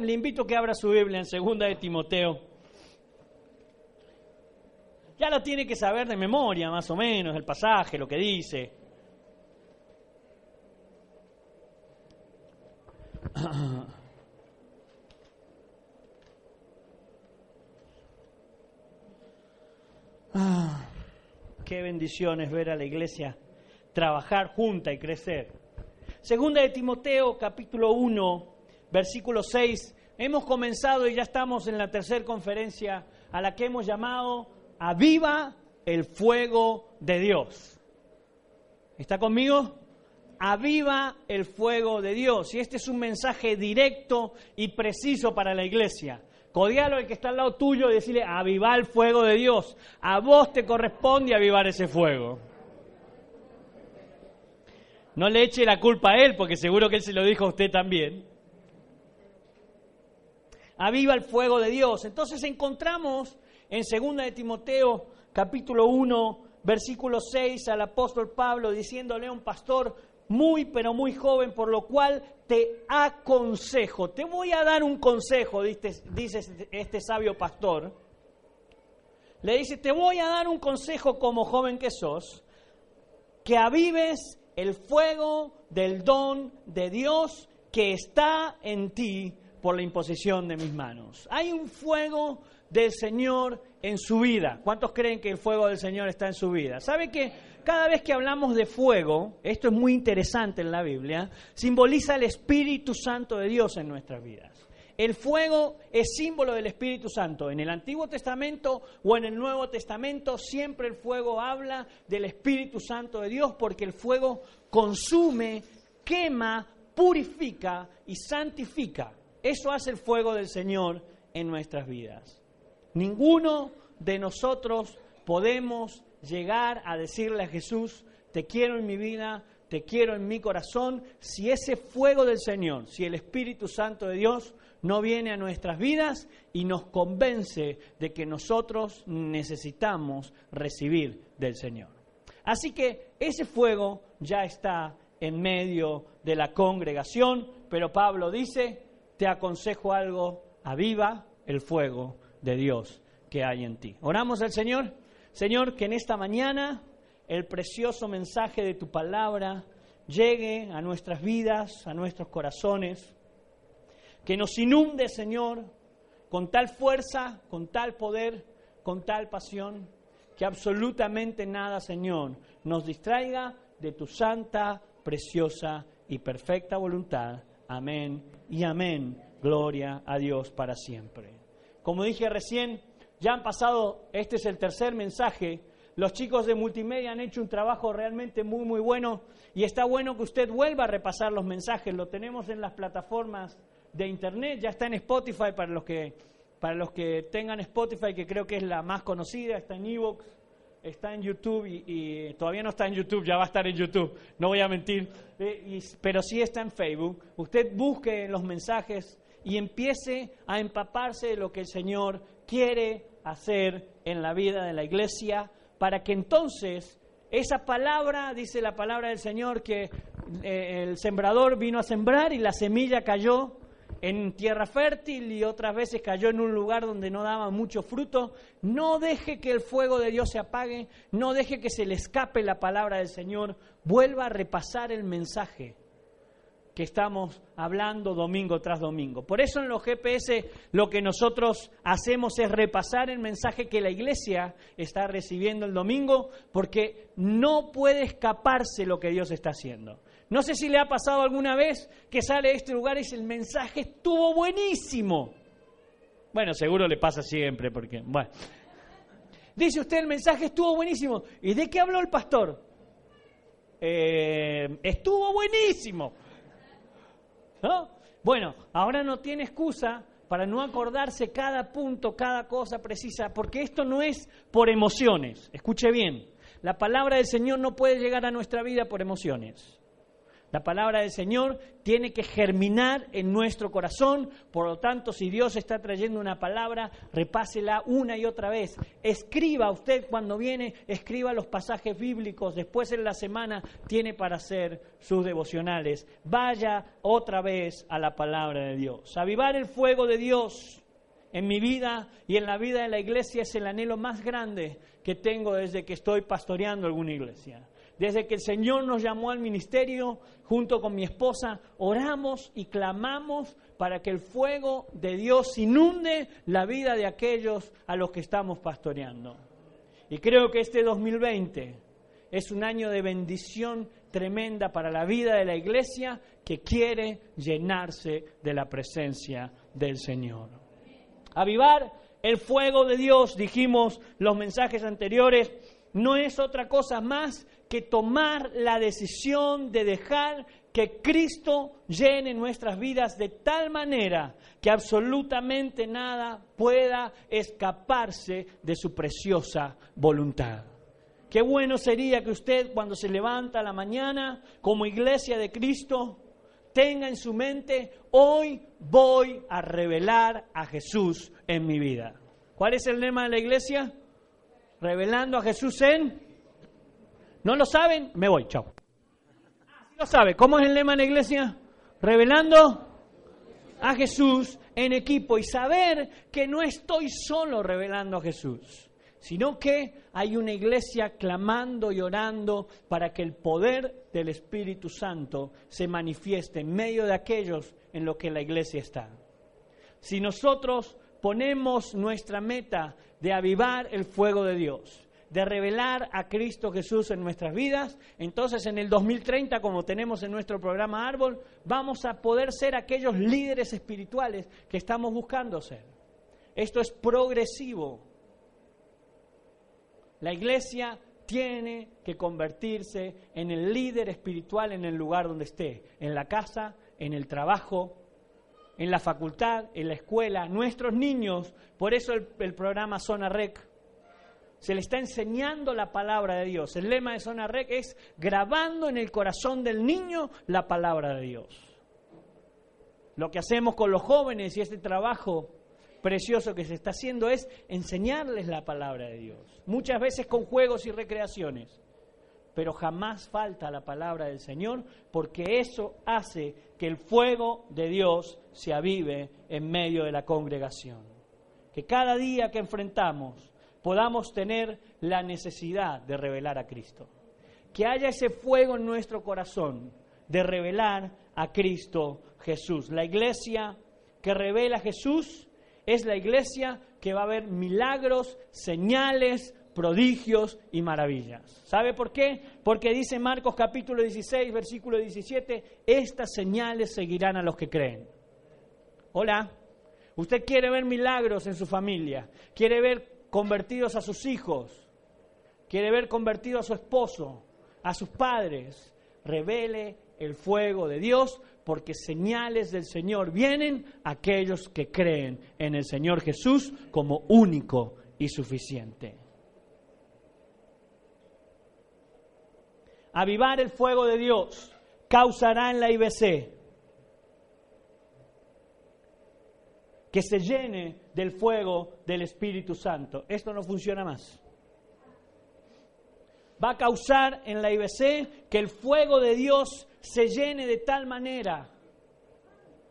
Le invito a que abra su Biblia en segunda de Timoteo. Ya lo tiene que saber de memoria, más o menos, el pasaje, lo que dice. Ah, qué bendiciones ver a la iglesia trabajar junta y crecer. Segunda de Timoteo, capítulo 1, versículo 6. Hemos comenzado y ya estamos en la tercera conferencia a la que hemos llamado Aviva el fuego de Dios. ¿Está conmigo? Aviva el fuego de Dios. Y este es un mensaje directo y preciso para la iglesia. Codialo al que está al lado tuyo y decirle, aviva el fuego de Dios. A vos te corresponde avivar ese fuego. No le eche la culpa a él, porque seguro que él se lo dijo a usted también. Aviva el fuego de Dios. Entonces encontramos en 2 de Timoteo capítulo 1, versículo 6 al apóstol Pablo diciéndole a un pastor muy pero muy joven, por lo cual te aconsejo, te voy a dar un consejo, dice, dice este sabio pastor. Le dice, te voy a dar un consejo como joven que sos, que avives el fuego del don de Dios que está en ti por la imposición de mis manos. Hay un fuego del Señor en su vida. ¿Cuántos creen que el fuego del Señor está en su vida? ¿Sabe que cada vez que hablamos de fuego, esto es muy interesante en la Biblia, simboliza el Espíritu Santo de Dios en nuestras vidas? El fuego es símbolo del Espíritu Santo. En el Antiguo Testamento o en el Nuevo Testamento siempre el fuego habla del Espíritu Santo de Dios porque el fuego consume, quema, purifica y santifica. Eso hace el fuego del Señor en nuestras vidas. Ninguno de nosotros podemos llegar a decirle a Jesús, te quiero en mi vida, te quiero en mi corazón, si ese fuego del Señor, si el Espíritu Santo de Dios no viene a nuestras vidas y nos convence de que nosotros necesitamos recibir del Señor. Así que ese fuego ya está en medio de la congregación, pero Pablo dice, te aconsejo algo, aviva el fuego de Dios que hay en ti. Oramos al Señor. Señor, que en esta mañana el precioso mensaje de tu palabra llegue a nuestras vidas, a nuestros corazones, que nos inunde, Señor, con tal fuerza, con tal poder, con tal pasión, que absolutamente nada, Señor, nos distraiga de tu santa, preciosa y perfecta voluntad. Amén y amén. Gloria a Dios para siempre. Como dije recién, ya han pasado, este es el tercer mensaje. Los chicos de multimedia han hecho un trabajo realmente muy, muy bueno y está bueno que usted vuelva a repasar los mensajes. Lo tenemos en las plataformas de Internet, ya está en Spotify para los que, para los que tengan Spotify, que creo que es la más conocida, está en Evox, está en YouTube y, todavía no está en YouTube, ya va a estar en YouTube, no voy a mentir, eh, pero sí está en Facebook. Usted busque los mensajes y empiece a empaparse de lo que el Señor quiere hacer en la vida de la iglesia, para que entonces esa palabra, dice la palabra del Señor, que eh, el sembrador vino a sembrar y la semilla cayó en tierra fértil y otras veces cayó en un lugar donde no daba mucho fruto. No deje que el fuego de Dios se apague, no deje que se le escape la palabra del Señor, vuelva a repasar el mensaje que estamos hablando domingo tras domingo. Por eso en los GPS lo que nosotros hacemos es repasar el mensaje que la iglesia está recibiendo el domingo, porque no puede escaparse lo que Dios está haciendo. No sé si le ha pasado alguna vez que sale de este lugar y dice, el mensaje estuvo buenísimo. Bueno, seguro le pasa siempre, porque, bueno. Dice usted, el mensaje estuvo buenísimo. ¿Y de qué habló el pastor? Eh, estuvo buenísimo. ¿No? Bueno, ahora no tiene excusa para no acordarse cada punto, cada cosa precisa, porque esto no es por emociones. Escuche bien, la palabra del Señor no puede llegar a nuestra vida por emociones. La palabra del Señor tiene que germinar en nuestro corazón, por lo tanto, si Dios está trayendo una palabra, repásela una y otra vez. Escriba usted cuando viene, escriba los pasajes bíblicos, después en la semana tiene para hacer sus devocionales. Vaya otra vez a la palabra de Dios. Avivar el fuego de Dios en mi vida y en la vida de la iglesia es el anhelo más grande que tengo desde que estoy pastoreando alguna iglesia. Desde que el Señor nos llamó al ministerio, junto con mi esposa, oramos y clamamos para que el fuego de Dios inunde la vida de aquellos a los que estamos pastoreando. Y creo que este 2020 es un año de bendición tremenda para la vida de la iglesia que quiere llenarse de la presencia del Señor. Avivar el fuego de Dios, dijimos los mensajes anteriores, no es otra cosa más que tomar la decisión de dejar que Cristo llene nuestras vidas de tal manera que absolutamente nada pueda escaparse de su preciosa voluntad. Qué bueno sería que usted cuando se levanta a la mañana como iglesia de Cristo tenga en su mente, hoy voy a revelar a Jesús en mi vida. ¿Cuál es el lema de la iglesia? Revelando a Jesús en ¿No lo saben? Me voy, chao. Ah, lo sabe. ¿Cómo es el lema en la iglesia? Revelando a Jesús en equipo y saber que no estoy solo revelando a Jesús, sino que hay una iglesia clamando y orando para que el poder del Espíritu Santo se manifieste en medio de aquellos en los que la iglesia está. Si nosotros ponemos nuestra meta de avivar el fuego de Dios, de revelar a Cristo Jesús en nuestras vidas, entonces en el 2030, como tenemos en nuestro programa Árbol, vamos a poder ser aquellos líderes espirituales que estamos buscando ser. Esto es progresivo. La iglesia tiene que convertirse en el líder espiritual en el lugar donde esté, en la casa, en el trabajo, en la facultad, en la escuela, nuestros niños, por eso el, programa Zona Rec se le está enseñando la palabra de Dios. El lema de Zona Rec es grabando en el corazón del niño la palabra de Dios. Lo que hacemos con los jóvenes y este trabajo precioso que se está haciendo es enseñarles la palabra de Dios. Muchas veces con juegos y recreaciones, pero jamás falta la palabra del Señor porque eso hace que el fuego de Dios se avive en medio de la congregación. Que cada día que enfrentamos podamos tener la necesidad de revelar a Cristo. Que haya ese fuego en nuestro corazón de revelar a Cristo Jesús. La iglesia que revela a Jesús es la iglesia que va a ver milagros, señales, prodigios y maravillas. ¿Sabe por qué? Porque dice Marcos capítulo 16, versículo 17, estas señales seguirán a los que creen. Hola, usted quiere ver milagros en su familia, quiere ver convertidos a sus hijos, quiere ver convertido a su esposo, a sus padres, revele el fuego de Dios, porque señales del Señor vienen a aquellos que creen en el Señor Jesús como único y suficiente. Avivar el fuego de Dios causará en la IBC que se llene del fuego del Espíritu Santo. Esto no funciona más. Va a causar en la IBC que el fuego de Dios se llene de tal manera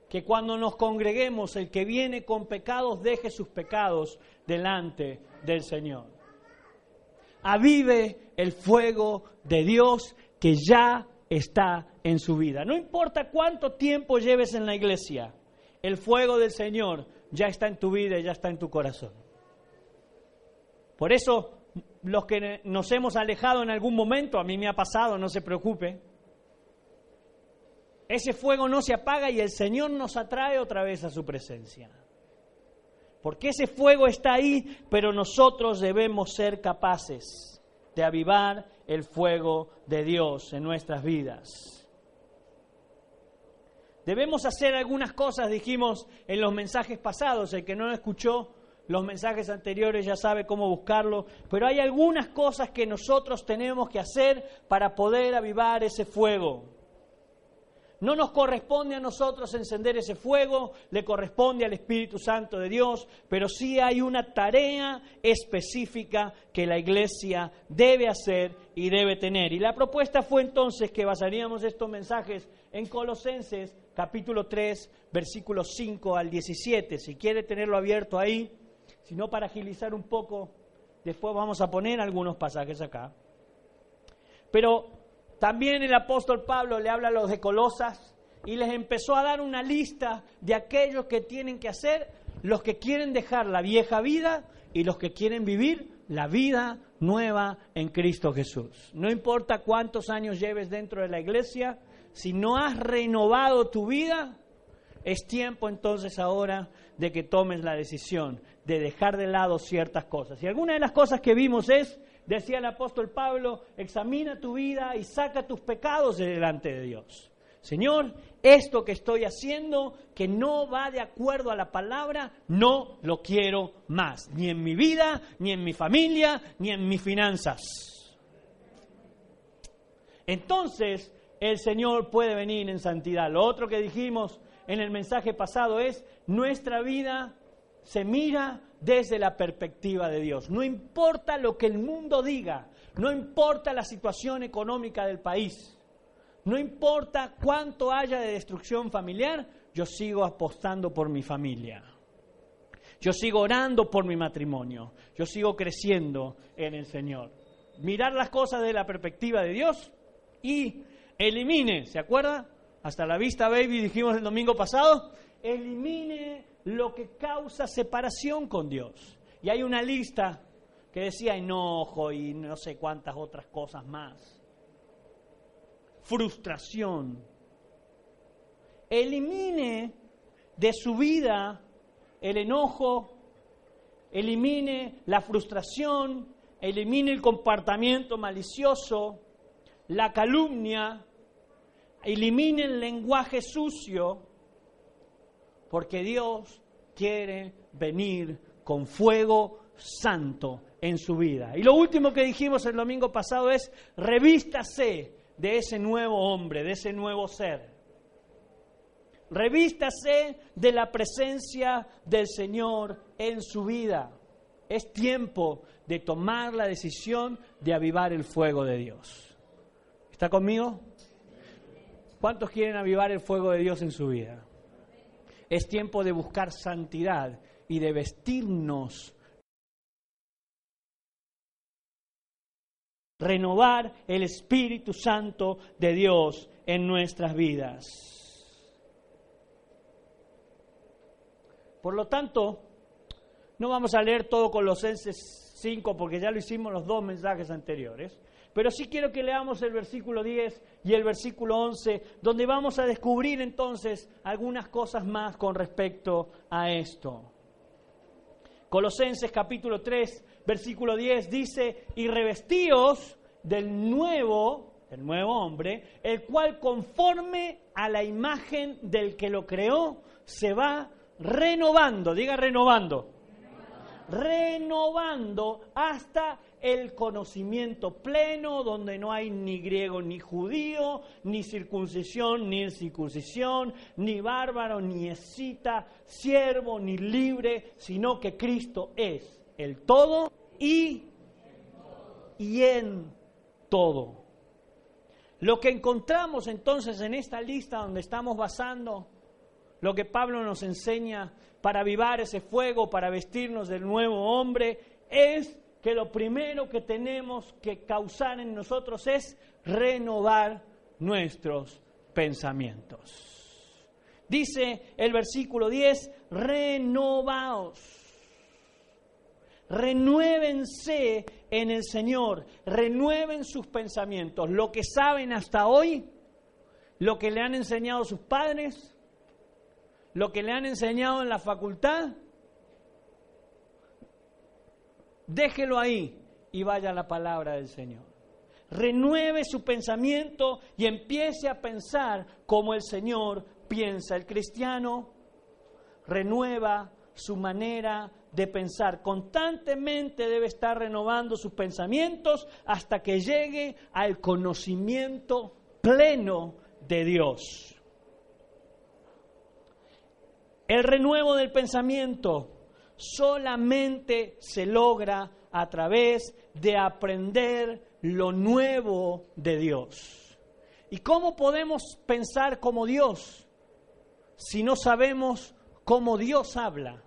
que cuando nos congreguemos el que viene con pecados deje sus pecados delante del Señor. Avive el fuego de Dios que ya está en su vida. No importa cuánto tiempo lleves en la iglesia, el fuego del Señor ya está en tu vida y ya está en tu corazón. Por eso, los que nos hemos alejado en algún momento, a mí me ha pasado, no se preocupe, ese fuego no se apaga y el Señor nos atrae otra vez a su presencia. Porque ese fuego está ahí, pero nosotros debemos ser capaces de avivar el fuego de Dios en nuestras vidas. Debemos hacer algunas cosas, dijimos en los mensajes pasados, el que no escuchó los mensajes anteriores ya sabe cómo buscarlo, pero hay algunas cosas que nosotros tenemos que hacer para poder avivar ese fuego. No nos corresponde a nosotros encender ese fuego, le corresponde al Espíritu Santo de Dios, pero sí hay una tarea específica que la iglesia debe hacer y debe tener. Y la propuesta fue entonces que basaríamos estos mensajes en Colosenses capítulo 3, versículos 5 al 17. Si quiere tenerlo abierto ahí, si no para agilizar un poco, después vamos a poner algunos pasajes acá. Pero también el apóstol Pablo le habla a los de Colosas y les empezó a dar una lista de aquellos que tienen que hacer, los que quieren dejar la vieja vida y los que quieren vivir la vida nueva en Cristo Jesús. No importa cuántos años lleves dentro de la iglesia, si no has renovado tu vida, es tiempo entonces ahora de que tomes la decisión de dejar de lado ciertas cosas. Y alguna de las cosas que vimos es Decía el apóstol Pablo, examina tu vida y saca tus pecados de delante de Dios. Señor, esto que estoy haciendo, que no va de acuerdo a la palabra, no lo quiero más, ni en mi vida, ni en mi familia, ni en mis finanzas. Entonces, el Señor puede venir en santidad. Lo otro que dijimos en el mensaje pasado es, nuestra vida se mira desde la perspectiva de Dios. No importa lo que el mundo diga, no importa la situación económica del país, no importa cuánto haya de destrucción familiar, yo sigo apostando por mi familia. Yo sigo orando por mi matrimonio. Yo sigo creciendo en el Señor. Mirar las cosas desde la perspectiva de Dios y elimine, ¿se acuerda? Hasta la vista, baby, dijimos el domingo pasado, elimine lo que causa separación con Dios. Y hay una lista que decía enojo y no sé cuántas otras cosas más. Frustración. Elimine de su vida el enojo, elimine la frustración, elimine el comportamiento malicioso, la calumnia, elimine el lenguaje sucio, porque Dios quiere venir con fuego santo en su vida. Y lo último que dijimos el domingo pasado es, revístase de ese nuevo hombre, de ese nuevo ser. Revístase de la presencia del Señor en su vida. Es tiempo de tomar la decisión de avivar el fuego de Dios. ¿Está conmigo? ¿Cuántos quieren avivar el fuego de Dios en su vida? Es tiempo de buscar santidad y de vestirnos. Renovar el Espíritu Santo de Dios en nuestras vidas. Por lo tanto, no vamos a leer todo Colosenses 5 porque ya lo hicimos los dos mensajes anteriores. Pero sí quiero que leamos el versículo 10 y el versículo 11, donde vamos a descubrir entonces algunas cosas más con respecto a esto. Colosenses capítulo 3, versículo 10 dice, y revestíos del nuevo, el nuevo hombre, el cual conforme a la imagen del que lo creó, se va renovando, diga renovando, renovando hasta el conocimiento pleno, donde no hay ni griego ni judío, ni circuncisión ni circuncisión, ni bárbaro ni escita, siervo ni libre, sino que Cristo es el todo y, y en todo. Lo que encontramos entonces en esta lista donde estamos basando lo que Pablo nos enseña para avivar ese fuego, para vestirnos del nuevo hombre, es que lo primero que tenemos que causar en nosotros es renovar nuestros pensamientos. Dice el versículo 10, renovaos. Renuévense en el Señor, renueven sus pensamientos, lo que saben hasta hoy, lo que le han enseñado sus padres, lo que le han enseñado en la facultad, déjelo ahí y vaya a la palabra del Señor. Renueve su pensamiento y empiece a pensar como el Señor piensa. El cristiano renueva su manera de pensar. Constantemente debe estar renovando sus pensamientos hasta que llegue al conocimiento pleno de Dios. El renuevo del pensamiento solamente se logra a través de aprender lo nuevo de Dios. ¿Y cómo podemos pensar como Dios si no sabemos cómo Dios habla?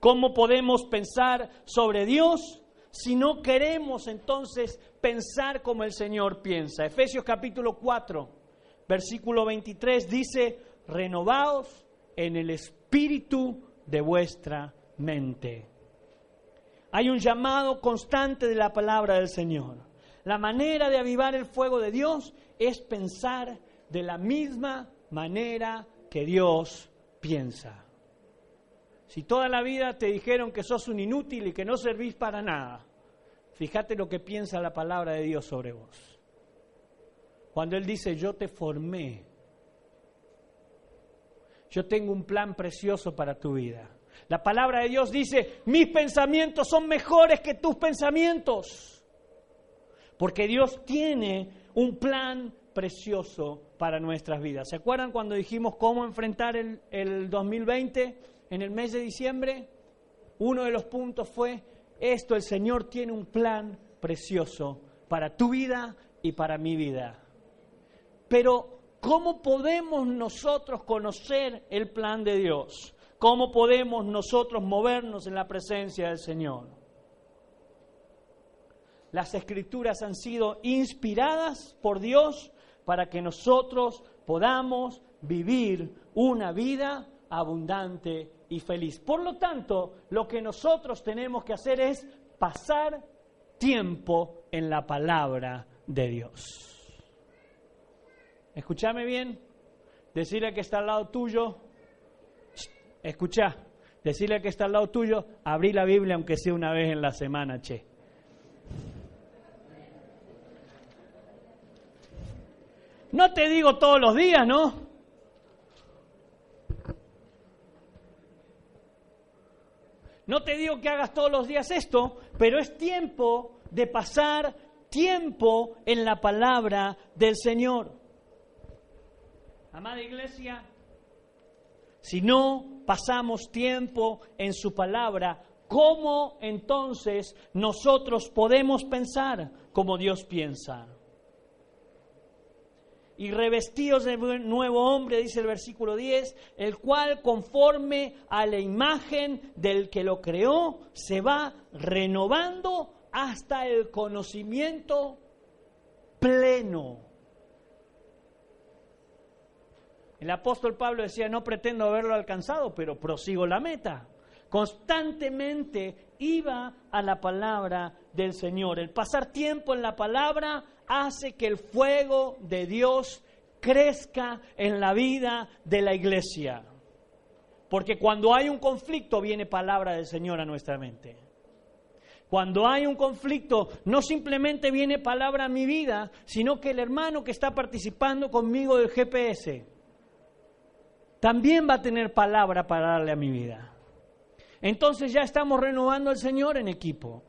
¿Cómo podemos pensar sobre Dios si no queremos entonces pensar como el Señor piensa? Efesios capítulo 4, versículo 23 dice, renovaos en el espíritu de vuestra mente. Hay un llamado constante de la palabra del Señor. La manera de avivar el fuego de Dios es pensar de la misma manera que Dios piensa. Si toda la vida te dijeron que sos un inútil y que no servís para nada, fíjate lo que piensa la palabra de Dios sobre vos. Cuando Él dice, yo te formé, yo tengo un plan precioso para tu vida. La palabra de Dios dice, mis pensamientos son mejores que tus pensamientos. Porque Dios tiene un plan precioso para nuestras vidas. ¿Se acuerdan cuando dijimos cómo enfrentar el, el 2020 en el mes de diciembre? Uno de los puntos fue, esto el Señor tiene un plan precioso para tu vida y para mi vida. Pero, ¿cómo podemos nosotros conocer el plan de Dios? ¿Cómo podemos nosotros movernos en la presencia del Señor? Las escrituras han sido inspiradas por Dios para que nosotros podamos vivir una vida abundante y feliz. Por lo tanto, lo que nosotros tenemos que hacer es pasar tiempo en la palabra de Dios. Escúchame bien, decirle que está al lado tuyo, escucha, decirle que está al lado tuyo, abrí la Biblia aunque sea una vez en la semana, che. No te digo todos los días, ¿no? No te digo que hagas todos los días esto, pero es tiempo de pasar tiempo en la palabra del Señor. Amada iglesia, si no pasamos tiempo en su palabra, ¿cómo entonces nosotros podemos pensar como Dios piensa? Y revestidos de nuevo hombre, dice el versículo 10, el cual conforme a la imagen del que lo creó, se va renovando hasta el conocimiento pleno El apóstol Pablo decía, no pretendo haberlo alcanzado, pero prosigo la meta. Constantemente iba a la palabra del Señor. El pasar tiempo en la palabra hace que el fuego de Dios crezca en la vida de la iglesia. Porque cuando hay un conflicto viene palabra del Señor a nuestra mente. Cuando hay un conflicto, no simplemente viene palabra a mi vida, sino que el hermano que está participando conmigo del GPS, también va a tener palabra para darle a mi vida. Entonces ya estamos renovando al Señor en equipo.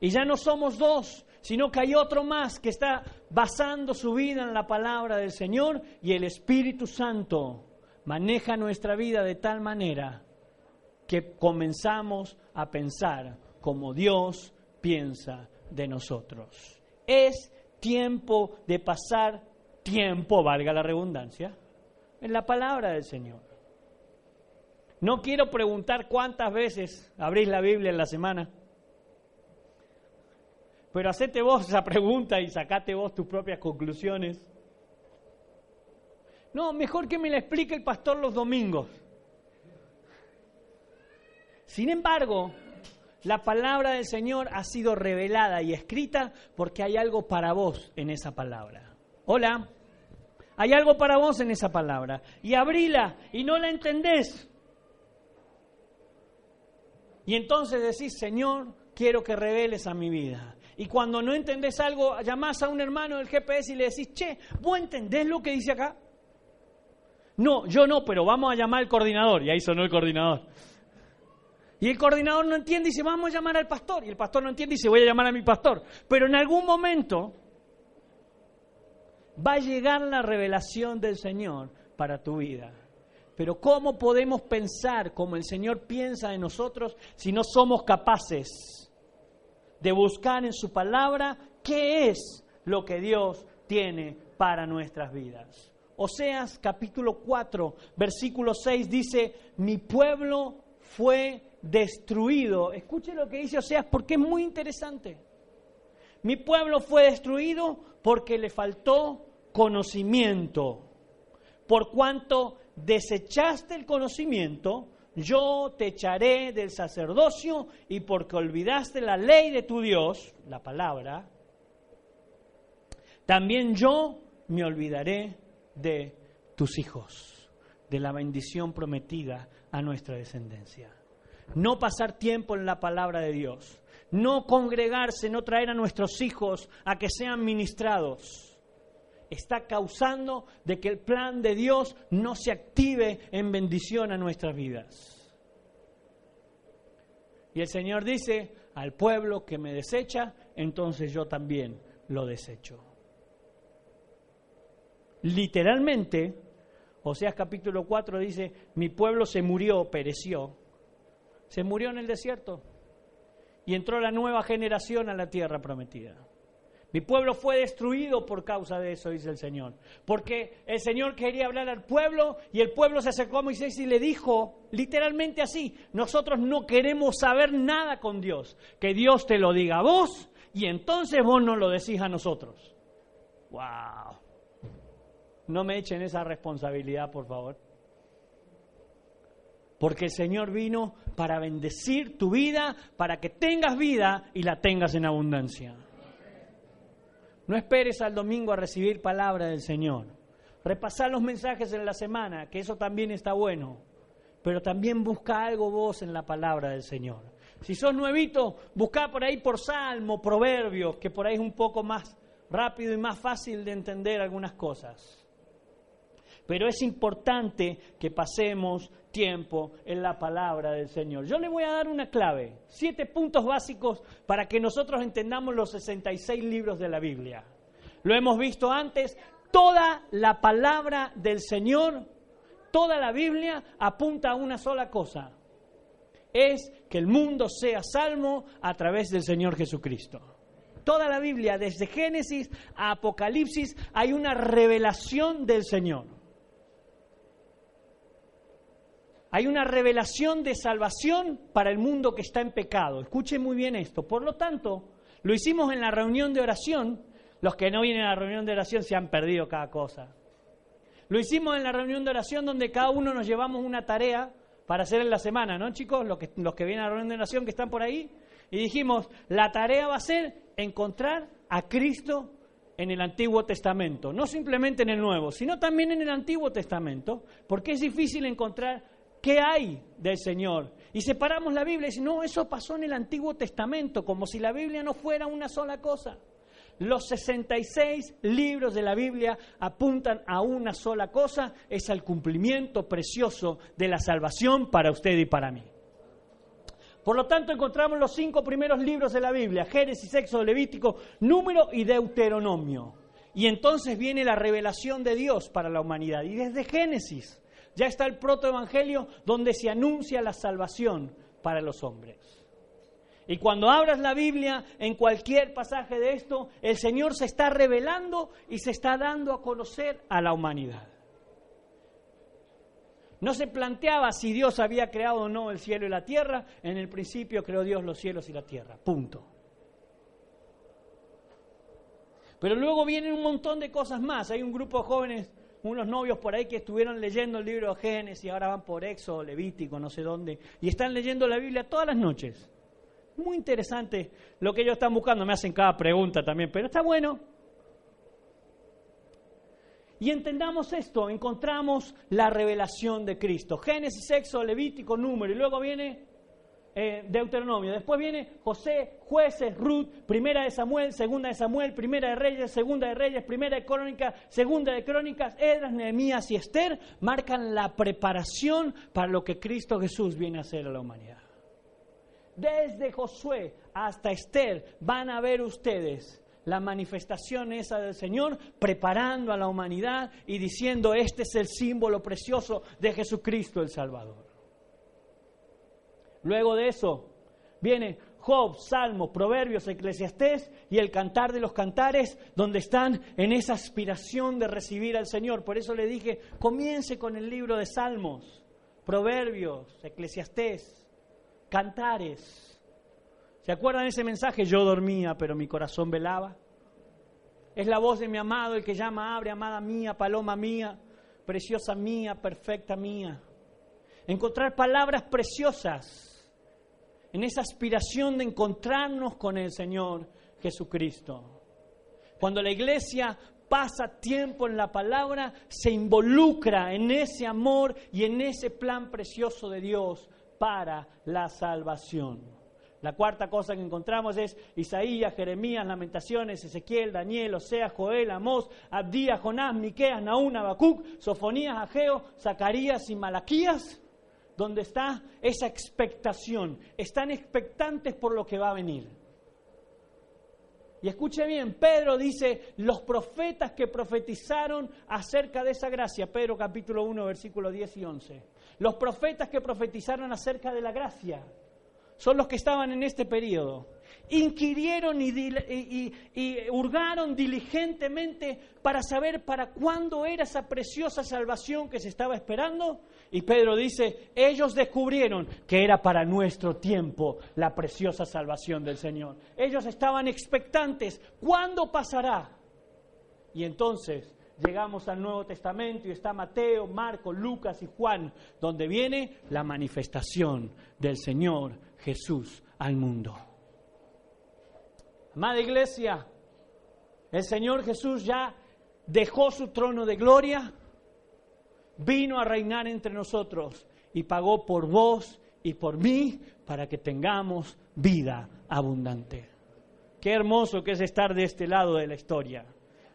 Y ya no somos dos, sino que hay otro más que está basando su vida en la palabra del Señor y el Espíritu Santo maneja nuestra vida de tal manera que comenzamos a pensar como Dios piensa de nosotros. Es tiempo de pasar tiempo, valga la redundancia, en la palabra del Señor. No quiero preguntar cuántas veces abrís la Biblia en la semana, pero hacete vos esa pregunta y sacate vos tus propias conclusiones. No, mejor que me la explique el pastor los domingos. Sin embargo, la palabra del Señor ha sido revelada y escrita porque hay algo para vos en esa palabra. Hola. Hay algo para vos en esa palabra. Y abrila y no la entendés. Y entonces decís, Señor, quiero que reveles a mi vida. Y cuando no entendés algo, llamás a un hermano del GPS y le decís, che, ¿vos entendés lo que dice acá? No, yo no, pero vamos a llamar al coordinador. Y ahí sonó el coordinador. Y el coordinador no entiende y dice, vamos a llamar al pastor. Y el pastor no entiende y dice, voy a llamar a mi pastor. Pero en algún momento va a llegar la revelación del Señor para tu vida. Pero ¿cómo podemos pensar como el Señor piensa de nosotros si no somos capaces de buscar en su palabra qué es lo que Dios tiene para nuestras vidas? Oseas capítulo 4, versículo 6 dice, mi pueblo fue destruido. Escuche lo que dice Oseas porque es muy interesante. Mi pueblo fue destruido porque le faltó conocimiento. Por cuanto desechaste el conocimiento, yo te echaré del sacerdocio y porque olvidaste la ley de tu Dios, la palabra, también yo me olvidaré de tus hijos, de la bendición prometida a nuestra descendencia. No pasar tiempo en la palabra de Dios, no congregarse, no traer a nuestros hijos a que sean ministrados está causando de que el plan de Dios no se active en bendición a nuestras vidas. Y el Señor dice, al pueblo que me desecha, entonces yo también lo desecho. Literalmente, Oseas capítulo 4 dice, mi pueblo se murió, pereció. Se murió en el desierto y entró la nueva generación a la tierra prometida. Mi pueblo fue destruido por causa de eso, dice el Señor. Porque el Señor quería hablar al pueblo y el pueblo se acercó a Moisés y le dijo literalmente así, nosotros no queremos saber nada con Dios. Que Dios te lo diga a vos y entonces vos no lo decís a nosotros. ¡Wow! No me echen esa responsabilidad, por favor. Porque el Señor vino para bendecir tu vida, para que tengas vida y la tengas en abundancia. No esperes al domingo a recibir palabra del Señor. Repasar los mensajes en la semana, que eso también está bueno. Pero también busca algo vos en la palabra del Señor. Si sos nuevito, busca por ahí por Salmo, Proverbios, que por ahí es un poco más rápido y más fácil de entender algunas cosas. Pero es importante que pasemos tiempo en la palabra del Señor. Yo le voy a dar una clave, siete puntos básicos para que nosotros entendamos los 66 libros de la Biblia. Lo hemos visto antes, toda la palabra del Señor, toda la Biblia apunta a una sola cosa. Es que el mundo sea salvo a través del Señor Jesucristo. Toda la Biblia, desde Génesis a Apocalipsis, hay una revelación del Señor. Hay una revelación de salvación para el mundo que está en pecado. Escuche muy bien esto. Por lo tanto, lo hicimos en la reunión de oración. Los que no vienen a la reunión de oración se han perdido cada cosa. Lo hicimos en la reunión de oración donde cada uno nos llevamos una tarea para hacer en la semana, ¿no, chicos? Los que, los que vienen a la reunión de oración que están por ahí. Y dijimos, la tarea va a ser encontrar a Cristo en el Antiguo Testamento. No simplemente en el Nuevo, sino también en el Antiguo Testamento. Porque es difícil encontrar ¿Qué hay del Señor? Y separamos la Biblia y decimos, no, eso pasó en el Antiguo Testamento, como si la Biblia no fuera una sola cosa. Los 66 libros de la Biblia apuntan a una sola cosa, es al cumplimiento precioso de la salvación para usted y para mí. Por lo tanto, encontramos los cinco primeros libros de la Biblia, Génesis, Éxodo, Levítico, Número y Deuteronomio. Y entonces viene la revelación de Dios para la humanidad. Y desde Génesis ya está el protoevangelio donde se anuncia la salvación para los hombres. Y cuando abras la Biblia en cualquier pasaje de esto, el Señor se está revelando y se está dando a conocer a la humanidad. No se planteaba si Dios había creado o no el cielo y la tierra. En el principio creó Dios los cielos y la tierra. Punto. Pero luego vienen un montón de cosas más. Hay un grupo de jóvenes unos novios por ahí que estuvieron leyendo el libro de Génesis, ahora van por Éxodo, Levítico, no sé dónde, y están leyendo la Biblia todas las noches. Muy interesante lo que ellos están buscando, me hacen cada pregunta también, pero está bueno. Y entendamos esto, encontramos la revelación de Cristo. Génesis, Éxodo, Levítico, Número, y luego viene eh, Deuteronomio. Después viene José, jueces, Ruth, primera de Samuel, segunda de Samuel, primera de Reyes, segunda de Reyes, primera de Crónicas, segunda de Crónicas, Edras, Nehemías y Esther marcan la preparación para lo que Cristo Jesús viene a hacer a la humanidad. Desde Josué hasta Esther van a ver ustedes la manifestación esa del Señor, preparando a la humanidad y diciendo, este es el símbolo precioso de Jesucristo el Salvador. Luego de eso viene Job, Salmo, Proverbios, Eclesiastés y el cantar de los cantares, donde están en esa aspiración de recibir al Señor. Por eso le dije, comience con el libro de Salmos, Proverbios, Eclesiastés, cantares. ¿Se acuerdan ese mensaje? Yo dormía, pero mi corazón velaba. Es la voz de mi amado el que llama, abre, amada mía, paloma mía, preciosa mía, perfecta mía. Encontrar palabras preciosas en esa aspiración de encontrarnos con el Señor Jesucristo. Cuando la iglesia pasa tiempo en la palabra, se involucra en ese amor y en ese plan precioso de Dios para la salvación. La cuarta cosa que encontramos es Isaías, Jeremías, Lamentaciones, Ezequiel, Daniel, Osea, Joel, Amós, Abdías, Jonás, Miqueas, Naún, Habacuc, Sofonías, Ageo, Zacarías y Malaquías donde está esa expectación. Están expectantes por lo que va a venir. Y escuche bien, Pedro dice, los profetas que profetizaron acerca de esa gracia, Pedro capítulo 1, versículos 10 y 11. Los profetas que profetizaron acerca de la gracia son los que estaban en este periodo inquirieron y, hurgaron diligentemente para saber para cuándo era esa preciosa salvación que se estaba esperando. Y Pedro dice, ellos descubrieron que era para nuestro tiempo la preciosa salvación del Señor. Ellos estaban expectantes, ¿cuándo pasará? Y entonces llegamos al Nuevo Testamento y está Mateo, Marco, Lucas y Juan, donde viene la manifestación del Señor Jesús al mundo. Amada iglesia, el Señor Jesús ya dejó su trono de gloria, vino a reinar entre nosotros y pagó por vos y por mí para que tengamos vida abundante. Qué hermoso que es estar de este lado de la historia.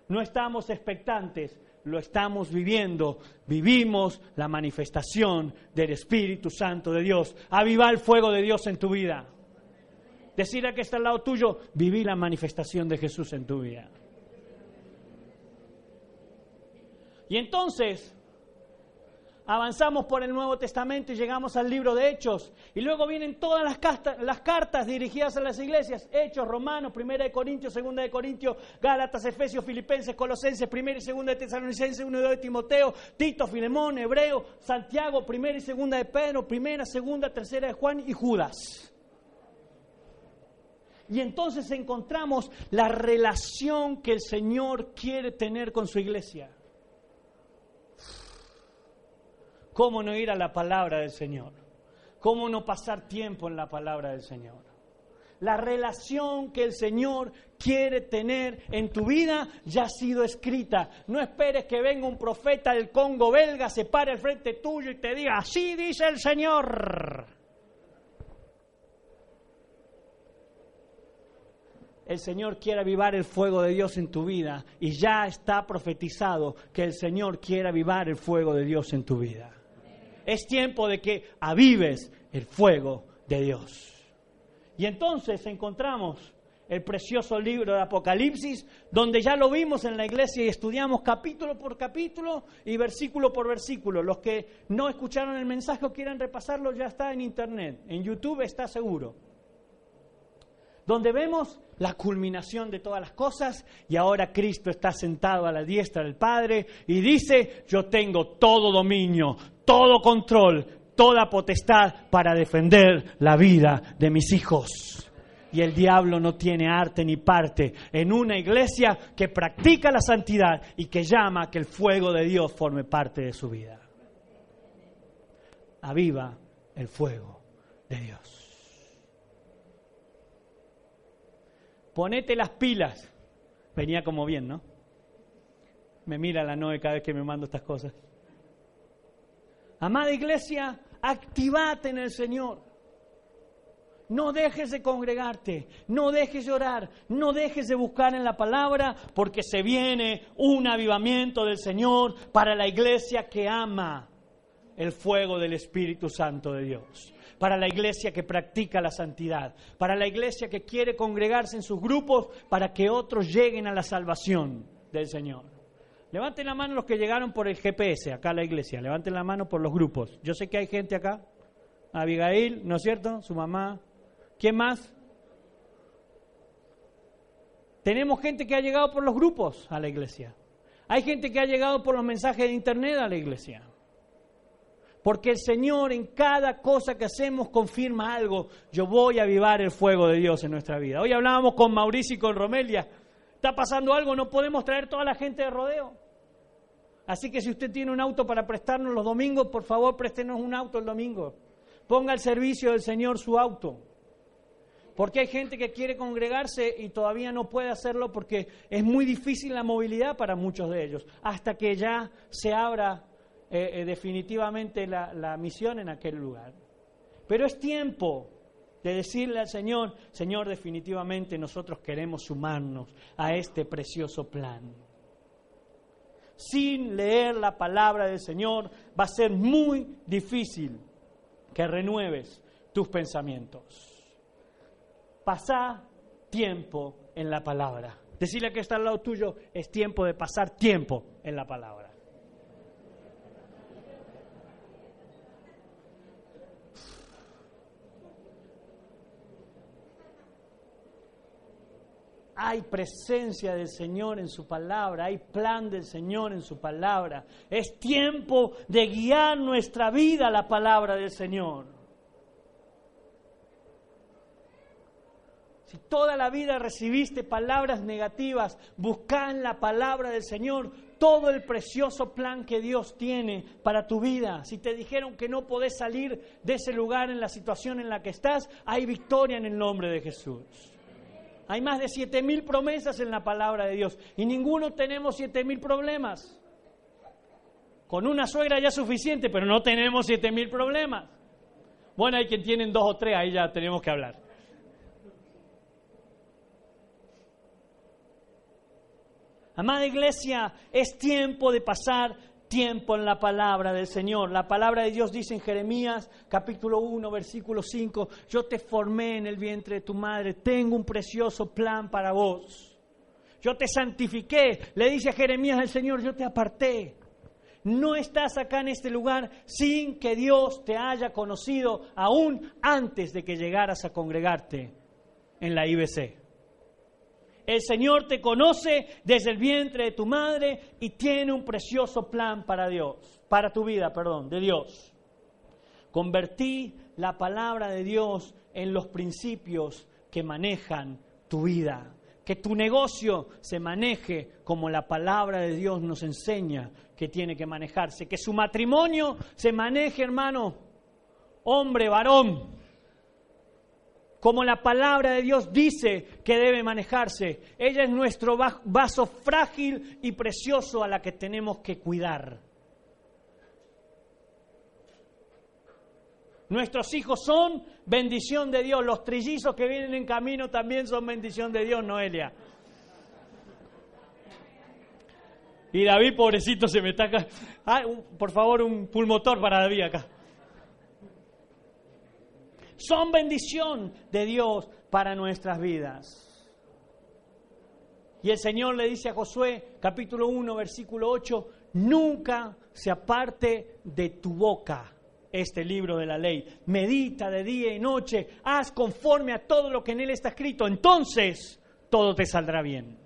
No estamos expectantes, lo estamos viviendo. Vivimos la manifestación del Espíritu Santo de Dios. Aviva el fuego de Dios en tu vida decir a que está al lado tuyo, viví la manifestación de Jesús en tu vida. Y entonces avanzamos por el Nuevo Testamento y llegamos al libro de Hechos. Y luego vienen todas las, las cartas dirigidas a las iglesias. Hechos, Romanos, Primera de Corintios, Segunda de Corintios, Gálatas, Efesios, Filipenses, Colosenses, Primera y Segunda de Tesalonicenses, Uno de Timoteo, Tito, Filemón, Hebreo, Santiago, Primera y Segunda de Pedro, Primera, Segunda, Tercera de Juan y Judas. Y entonces encontramos la relación que el Señor quiere tener con su iglesia. ¿Cómo no ir a la palabra del Señor? ¿Cómo no pasar tiempo en la palabra del Señor? La relación que el Señor quiere tener en tu vida ya ha sido escrita. No esperes que venga un profeta del Congo belga, se pare al frente tuyo y te diga, así dice el Señor. El Señor quiere avivar el fuego de Dios en tu vida y ya está profetizado que el Señor quiere avivar el fuego de Dios en tu vida. Es tiempo de que avives el fuego de Dios. Y entonces encontramos el precioso libro de Apocalipsis, donde ya lo vimos en la iglesia y estudiamos capítulo por capítulo y versículo por versículo. Los que no escucharon el mensaje o quieran repasarlo ya está en internet, en YouTube está seguro donde vemos la culminación de todas las cosas y ahora Cristo está sentado a la diestra del Padre y dice, yo tengo todo dominio, todo control, toda potestad para defender la vida de mis hijos. Y el diablo no tiene arte ni parte en una iglesia que practica la santidad y que llama a que el fuego de Dios forme parte de su vida. Aviva el fuego de Dios. Ponete las pilas. Venía como bien, ¿no? Me mira la Noe cada vez que me mando estas cosas. Amada iglesia, activate en el Señor. No dejes de congregarte, no dejes de orar, no dejes de buscar en la palabra, porque se viene un avivamiento del Señor para la iglesia que ama el fuego del Espíritu Santo de Dios para la iglesia que practica la santidad, para la iglesia que quiere congregarse en sus grupos para que otros lleguen a la salvación del Señor. Levanten la mano los que llegaron por el GPS acá a la iglesia, levanten la mano por los grupos. Yo sé que hay gente acá, Abigail, ¿no es cierto? Su mamá. ¿Quién más? Tenemos gente que ha llegado por los grupos a la iglesia. Hay gente que ha llegado por los mensajes de internet a la iglesia. Porque el Señor en cada cosa que hacemos confirma algo. Yo voy a avivar el fuego de Dios en nuestra vida. Hoy hablábamos con Mauricio y con Romelia. Está pasando algo, no podemos traer toda la gente de rodeo. Así que si usted tiene un auto para prestarnos los domingos, por favor préstenos un auto el domingo. Ponga al servicio del Señor su auto. Porque hay gente que quiere congregarse y todavía no puede hacerlo porque es muy difícil la movilidad para muchos de ellos, hasta que ya se abra eh, eh, definitivamente la, la misión en aquel lugar. Pero es tiempo de decirle al Señor, Señor, definitivamente nosotros queremos sumarnos a este precioso plan. Sin leer la palabra del Señor va a ser muy difícil que renueves tus pensamientos. Pasá tiempo en la palabra. Decirle que está al lado tuyo, es tiempo de pasar tiempo en la palabra. Hay presencia del Señor en su palabra, hay plan del Señor en su palabra. Es tiempo de guiar nuestra vida a la palabra del Señor. Si toda la vida recibiste palabras negativas, busca en la palabra del Señor todo el precioso plan que Dios tiene para tu vida. Si te dijeron que no podés salir de ese lugar en la situación en la que estás, hay victoria en el nombre de Jesús. Hay más de siete mil promesas en la palabra de Dios y ninguno tenemos siete mil problemas. Con una suegra ya es suficiente, pero no tenemos siete mil problemas. Bueno, hay quien tienen dos o tres, ahí ya tenemos que hablar. Amada iglesia, es tiempo de pasar tiempo en la palabra del Señor. La palabra de Dios dice en Jeremías capítulo 1, versículo 5, yo te formé en el vientre de tu madre, tengo un precioso plan para vos. Yo te santifiqué, le dice a Jeremías el Señor, yo te aparté. No estás acá en este lugar sin que Dios te haya conocido aún antes de que llegaras a congregarte en la IBC. El Señor te conoce desde el vientre de tu madre y tiene un precioso plan para Dios, para tu vida, perdón, de Dios. Convertí la palabra de Dios en los principios que manejan tu vida. Que tu negocio se maneje como la palabra de Dios nos enseña que tiene que manejarse. Que su matrimonio se maneje, hermano, hombre, varón, como la palabra de Dios dice que debe manejarse. Ella es nuestro vaso frágil y precioso a la que tenemos que cuidar. Nuestros hijos son bendición de Dios. Los trillizos que vienen en camino también son bendición de Dios, Noelia. Y David, pobrecito, se me taca. Ah, por favor, un pulmotor para David acá son bendición de Dios para nuestras vidas. Y el Señor le dice a Josué, capítulo 1, versículo 8, nunca se aparte de tu boca este libro de la ley. Medita de día y noche, haz conforme a todo lo que en él está escrito, entonces todo te saldrá bien.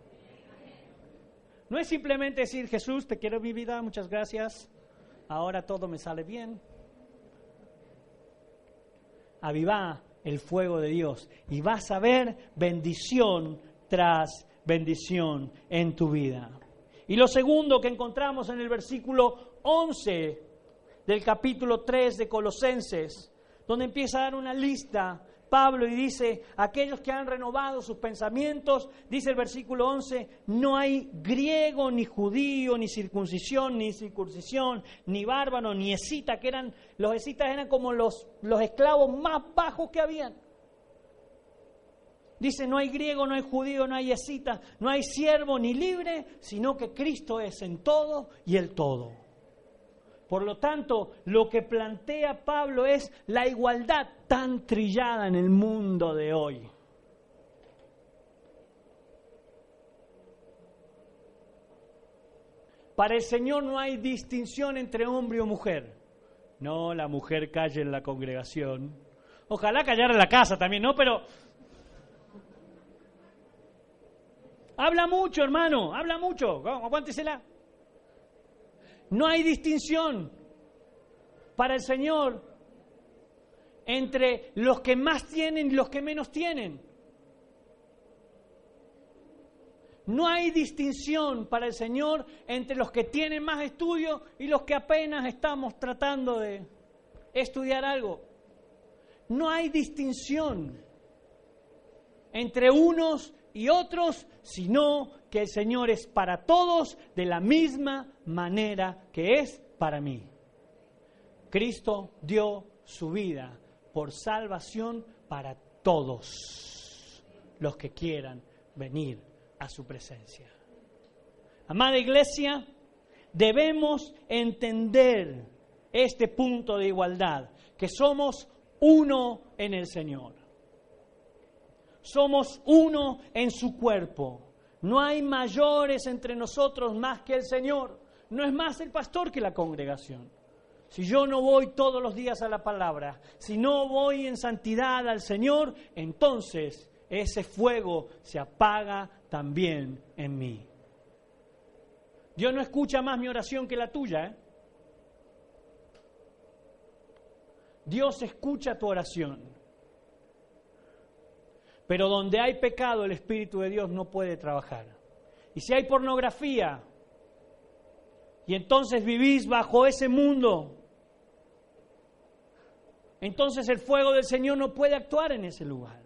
No es simplemente decir, Jesús, te quiero mi vida, muchas gracias, ahora todo me sale bien aviva el fuego de Dios y vas a ver bendición tras bendición en tu vida. Y lo segundo que encontramos en el versículo 11 del capítulo 3 de Colosenses, donde empieza a dar una lista Pablo y dice, aquellos que han renovado sus pensamientos, dice el versículo 11, no hay griego, ni judío, ni circuncisión, ni circuncisión, ni bárbaro, ni escita, que eran, los escitas eran como los, los esclavos más bajos que habían. Dice, no hay griego, no hay judío, no hay escita, no hay siervo ni libre, sino que Cristo es en todo y el todo. Por lo tanto, lo que plantea Pablo es la igualdad tan trillada en el mundo de hoy. Para el Señor no hay distinción entre hombre o mujer. No, la mujer calle en la congregación. Ojalá callar en la casa también, ¿no? Pero Habla mucho, hermano, habla mucho. Aguántesela. No hay distinción para el Señor entre los que más tienen y los que menos tienen. No hay distinción para el Señor entre los que tienen más estudio y los que apenas estamos tratando de estudiar algo. No hay distinción entre unos y otros, sino que el Señor es para todos de la misma manera que es para mí. Cristo dio su vida por salvación para todos los que quieran venir a su presencia. Amada iglesia, debemos entender este punto de igualdad, que somos uno en el Señor. Somos uno en su cuerpo. No hay mayores entre nosotros más que el Señor. No es más el pastor que la congregación. Si yo no voy todos los días a la palabra, si no voy en santidad al Señor, entonces ese fuego se apaga también en mí. Dios no escucha más mi oración que la tuya. ¿eh? Dios escucha tu oración. Pero donde hay pecado, el Espíritu de Dios no puede trabajar. Y si hay pornografía, y entonces vivís bajo ese mundo, entonces el fuego del Señor no puede actuar en ese lugar.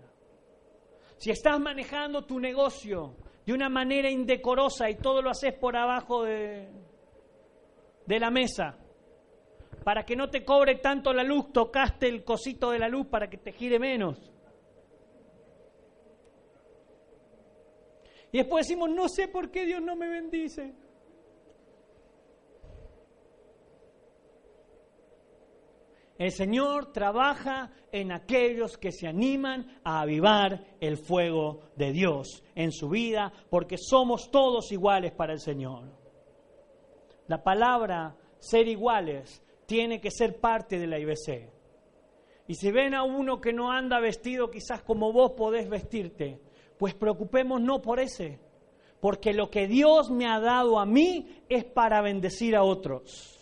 Si estás manejando tu negocio de una manera indecorosa y todo lo haces por abajo de, de la mesa, para que no te cobre tanto la luz, tocaste el cosito de la luz para que te gire menos. Y después decimos, no sé por qué Dios no me bendice. El Señor trabaja en aquellos que se animan a avivar el fuego de Dios en su vida, porque somos todos iguales para el Señor. La palabra ser iguales tiene que ser parte de la IBC. Y si ven a uno que no anda vestido quizás como vos podés vestirte, pues preocupemos no por ese, porque lo que Dios me ha dado a mí es para bendecir a otros.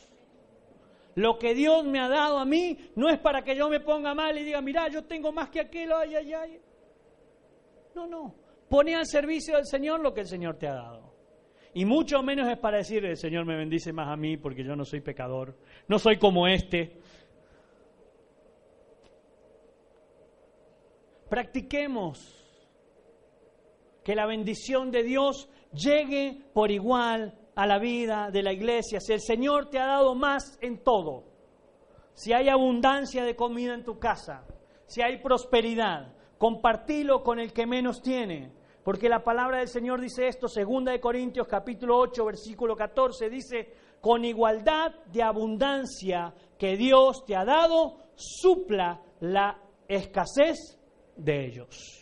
Lo que Dios me ha dado a mí no es para que yo me ponga mal y diga, mira, yo tengo más que aquel, ay, ay, ay. No, no. Pone al servicio del Señor lo que el Señor te ha dado. Y mucho menos es para decir, el Señor me bendice más a mí porque yo no soy pecador, no soy como este. Practiquemos que la bendición de Dios llegue por igual a la vida de la iglesia. Si el Señor te ha dado más en todo, si hay abundancia de comida en tu casa, si hay prosperidad, compartilo con el que menos tiene. Porque la palabra del Señor dice esto, segunda de Corintios capítulo 8, versículo 14, dice, con igualdad de abundancia que Dios te ha dado, supla la escasez de ellos.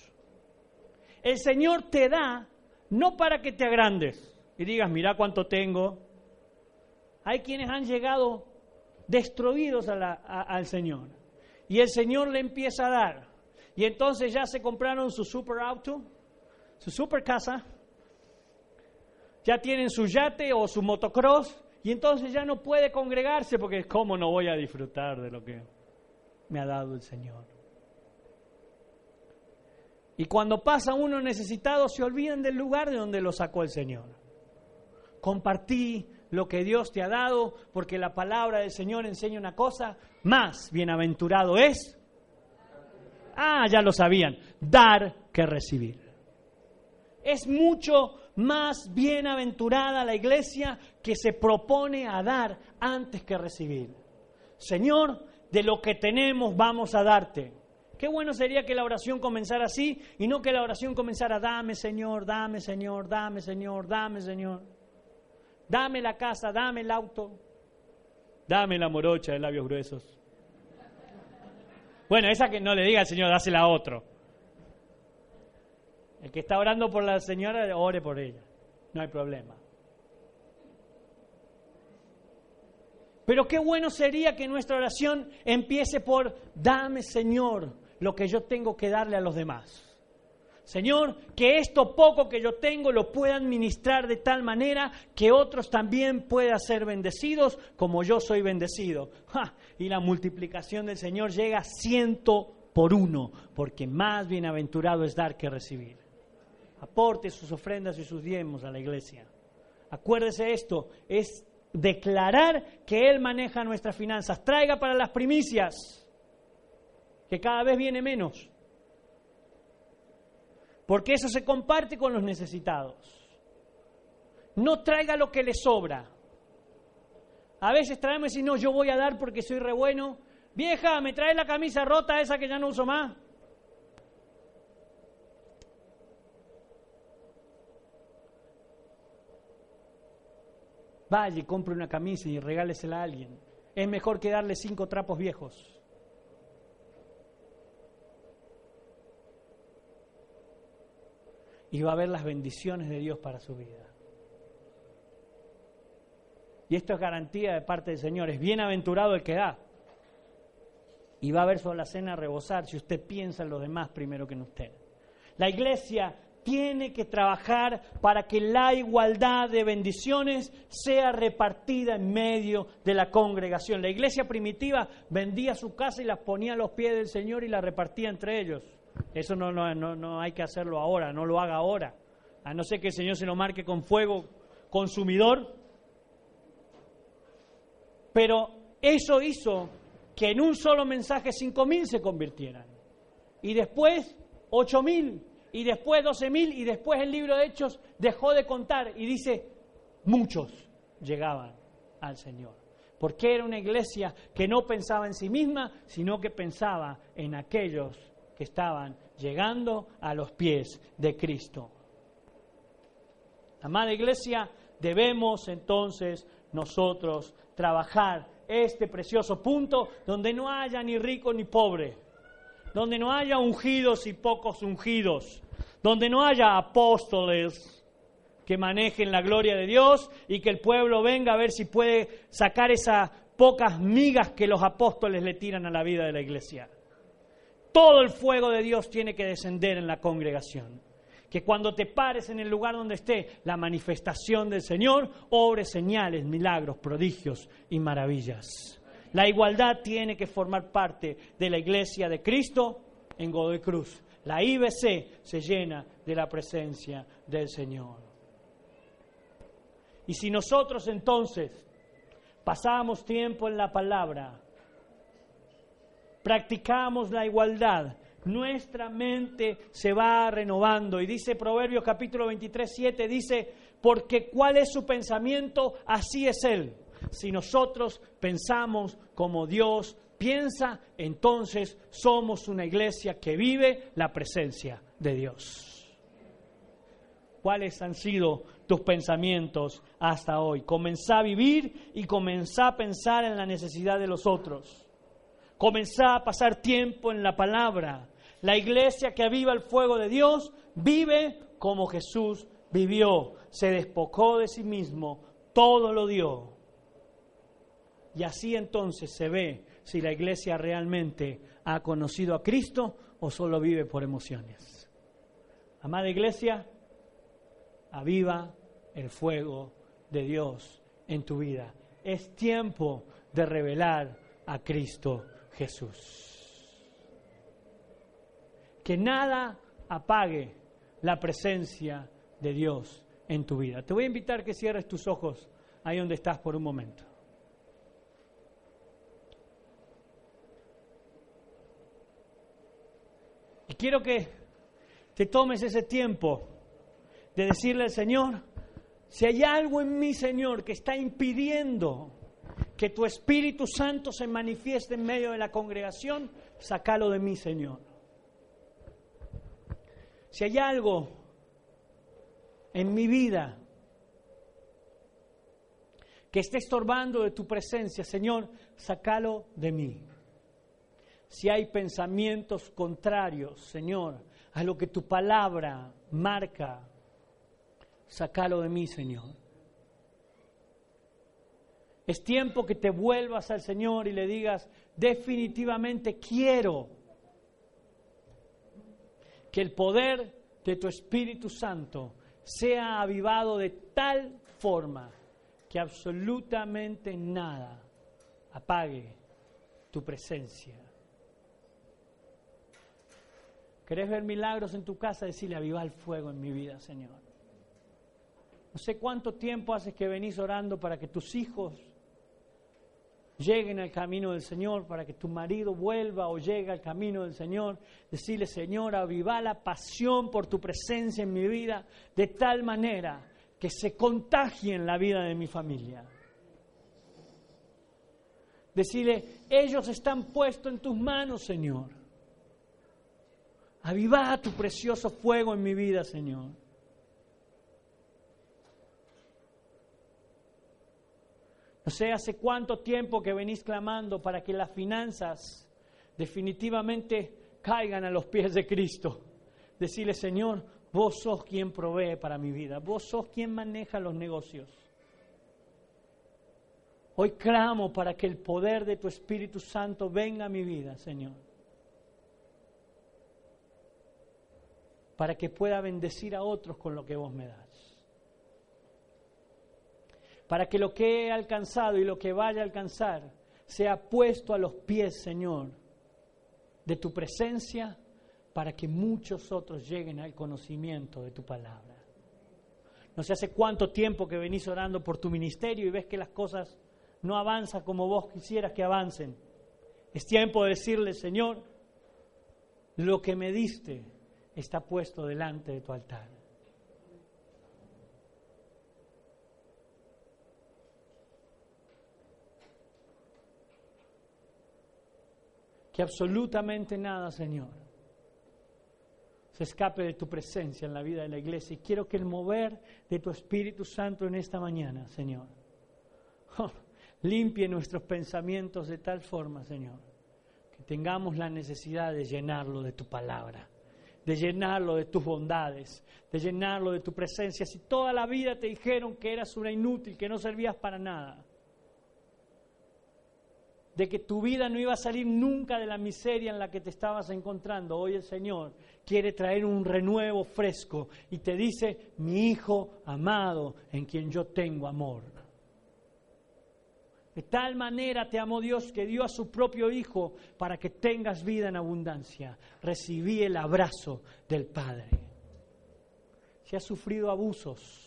El Señor te da no para que te agrandes y digas, mira cuánto tengo. Hay quienes han llegado destruidos al Señor. Y el Señor le empieza a dar. Y entonces ya se compraron su super auto, su super casa, ya tienen su yate o su motocross, y entonces ya no puede congregarse porque ¿cómo no voy a disfrutar de lo que me ha dado el Señor? Y cuando pasa uno necesitado, se olvidan del lugar de donde lo sacó el Señor. Compartí lo que Dios te ha dado, porque la palabra del Señor enseña una cosa, más bienaventurado es. Ah, ya lo sabían, dar que recibir. Es mucho más bienaventurada la iglesia que se propone a dar antes que recibir. Señor, de lo que tenemos vamos a darte. Qué bueno sería que la oración comenzara así y no que la oración comenzara, dame Señor, dame Señor, dame Señor, dame Señor. Dame la casa, dame el auto, Dame la morocha de labios gruesos. Bueno, esa que no le diga al Señor, dásela a otro. El que está orando por la señora, ore por ella. No hay problema. Pero qué bueno sería que nuestra oración empiece por, dame Señor lo que yo tengo que darle a los demás. Señor, que esto poco que yo tengo lo pueda administrar de tal manera que otros también puedan ser bendecidos como yo soy bendecido. Y la multiplicación del Señor llega ciento por uno, porque más bienaventurado es dar que recibir. Aporte sus ofrendas y sus diezmos a la iglesia. Acuérdese esto, es declarar que Él maneja nuestras finanzas. Traiga para las primicias, que cada vez viene menos porque eso se comparte con los necesitados. No traiga lo que le sobra. A veces traemos y no, yo voy a dar porque soy re bueno. Vieja, ¿me trae la camisa rota esa que ya no uso más? Vaya compre una camisa y regálesela a alguien. Es mejor que darle cinco trapos viejos. Y va a ver las bendiciones de Dios para su vida. Y esto es garantía de parte del Señor. Es bienaventurado el que da. Y va a ver su cena rebosar si usted piensa en los demás primero que en usted. La iglesia tiene que trabajar para que la igualdad de bendiciones sea repartida en medio de la congregación. La iglesia primitiva vendía su casa y las ponía a los pies del Señor y la repartía entre ellos. Eso no, no, no, hay que hacerlo ahora, no lo haga ahora. A no ser que el Señor se lo marque con fuego consumidor. Pero eso hizo que en un solo mensaje cinco mil se convirtieran. Y después ocho mil, y después doce mil, y después el libro de Hechos dejó de contar y dice, muchos llegaban al Señor. Porque era una iglesia que no pensaba en sí misma, sino que pensaba en aquellos que estaban llegando a los pies de Cristo. Amada iglesia, debemos entonces nosotros trabajar este precioso punto donde no haya ni rico ni pobre, donde no haya ungidos y pocos ungidos, donde no haya apóstoles que manejen la gloria de Dios y que el pueblo venga a ver si puede sacar esas pocas migas que los apóstoles le tiran a la vida de la iglesia todo el fuego de Dios tiene que descender en la congregación. Que cuando te pares en el lugar donde esté la manifestación del Señor, obre señales, milagros, prodigios y maravillas. La igualdad tiene que formar parte de la iglesia de Cristo en Godoy Cruz. La IBC se llena de la presencia del Señor. Y si nosotros entonces pasamos tiempo en la palabra, practicamos la igualdad, nuestra mente se va renovando. Y dice Proverbios capítulo 23, 7, dice, porque cuál es su pensamiento, así es él. Si nosotros pensamos como Dios piensa, entonces somos una iglesia que vive la presencia de Dios. ¿Cuáles han sido tus pensamientos hasta hoy? Comenzá a vivir y comenzá a pensar en la necesidad de los otros. Comenzá a pasar tiempo en la palabra. La iglesia que aviva el fuego de Dios vive como Jesús vivió. Se despojó de sí mismo, todo lo dio. Y así entonces se ve si la iglesia realmente ha conocido a Cristo o solo vive por emociones. Amada iglesia, aviva el fuego de Dios en tu vida. Es tiempo de revelar a Cristo Jesús. Que nada apague la presencia de Dios en tu vida. Te voy a invitar que cierres tus ojos ahí donde estás por un momento. Y quiero que te tomes ese tiempo de decirle al Señor, si hay algo en mí, Señor, que está impidiendo que tu Espíritu Santo se manifieste en medio de la congregación, sacalo de mí, Señor. Si hay algo en mi vida que esté estorbando de tu presencia, Señor, sácalo de mí. Si hay pensamientos contrarios, Señor, a lo que tu palabra marca, sácalo de mí, Señor. Es tiempo que te vuelvas al Señor y le digas, definitivamente quiero que el poder de tu Espíritu Santo sea avivado de tal forma que absolutamente nada apague tu presencia. ¿Querés ver milagros en tu casa? Decirle, aviva el fuego en mi vida, Señor. No sé cuánto tiempo haces que venís orando para que tus hijos lleguen al camino del Señor, para que tu marido vuelva o llegue al camino del Señor. Decirle, Señor, aviva la pasión por tu presencia en mi vida de tal manera que se contagie en la vida de mi familia. Decirle, ellos están puestos en tus manos, Señor. Aviva tu precioso fuego en mi vida, Señor. No sé hace cuánto tiempo que venís clamando para que las finanzas definitivamente caigan a los pies de Cristo. Decirle, Señor, vos sos quien provee para mi vida, vos sos quien maneja los negocios. Hoy clamo para que el poder de tu Espíritu Santo venga a mi vida, Señor. Para que pueda bendecir a otros con lo que vos me das para que lo que he alcanzado y lo que vaya a alcanzar sea puesto a los pies, Señor, de tu presencia, para que muchos otros lleguen al conocimiento de tu palabra. No sé hace cuánto tiempo que venís orando por tu ministerio y ves que las cosas no avanzan como vos quisieras que avancen. Es tiempo de decirle, Señor, lo que me diste está puesto delante de tu altar. Que absolutamente nada, Señor, se escape de tu presencia en la vida de la iglesia. Y quiero que el mover de tu Espíritu Santo en esta mañana, Señor, oh, limpie nuestros pensamientos de tal forma, Señor, que tengamos la necesidad de llenarlo de tu palabra de llenarlo de tus bondades, de llenarlo de tu presencia. Si toda la vida te dijeron que eras una inútil, que no servías para nada, de que tu vida no iba a salir nunca de la miseria en la que te estabas encontrando. Hoy el Señor quiere traer un renuevo fresco y te dice, mi Hijo amado en quien yo tengo amor. De tal manera te amó Dios que dio a su propio Hijo para que tengas vida en abundancia. Recibí el abrazo del Padre. Si has sufrido abusos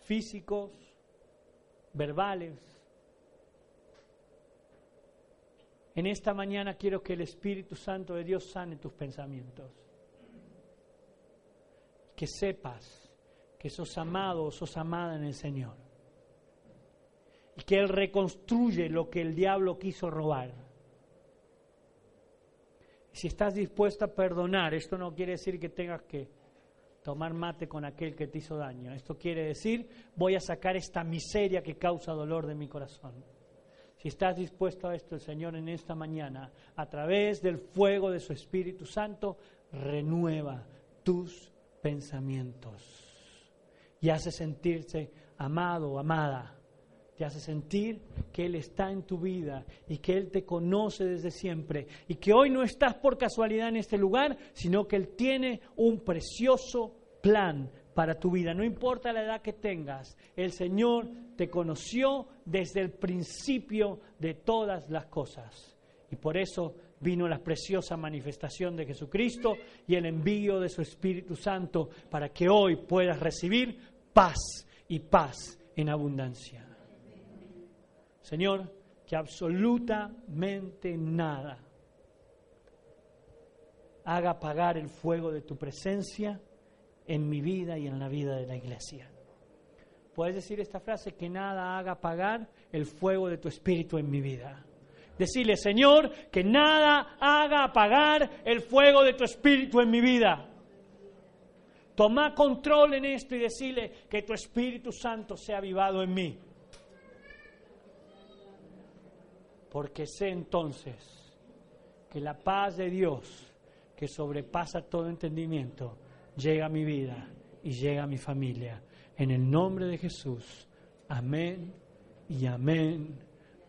físicos, verbales, En esta mañana quiero que el Espíritu Santo de Dios sane tus pensamientos. Que sepas que sos amado o sos amada en el Señor. Y que Él reconstruye lo que el diablo quiso robar. Si estás dispuesto a perdonar, esto no quiere decir que tengas que tomar mate con aquel que te hizo daño. Esto quiere decir, voy a sacar esta miseria que causa dolor de mi corazón. Si estás dispuesto a esto, el Señor en esta mañana, a través del fuego de su Espíritu Santo, renueva tus pensamientos y hace sentirse amado o amada. Te hace sentir que Él está en tu vida y que Él te conoce desde siempre y que hoy no estás por casualidad en este lugar, sino que Él tiene un precioso plan para tu vida. No importa la edad que tengas, el Señor te conoció desde el principio de todas las cosas. Y por eso vino la preciosa manifestación de Jesucristo y el envío de su Espíritu Santo para que hoy puedas recibir paz y paz en abundancia. Señor, que absolutamente nada haga apagar el fuego de tu presencia en mi vida y en la vida de la iglesia. Puedes decir esta frase, que nada haga apagar el fuego de tu espíritu en mi vida. Decirle, Señor, que nada haga apagar el fuego de tu espíritu en mi vida. Toma control en esto y decirle que tu Espíritu Santo sea avivado en mí. Porque sé entonces que la paz de Dios, que sobrepasa todo entendimiento, llega a mi vida y llega a mi familia. En el nombre de Jesús. Amén y amén.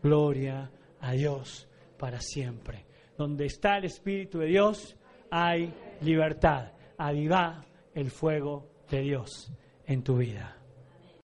Gloria a Dios para siempre. Donde está el Espíritu de Dios, hay libertad. Aviva el fuego de Dios en tu vida.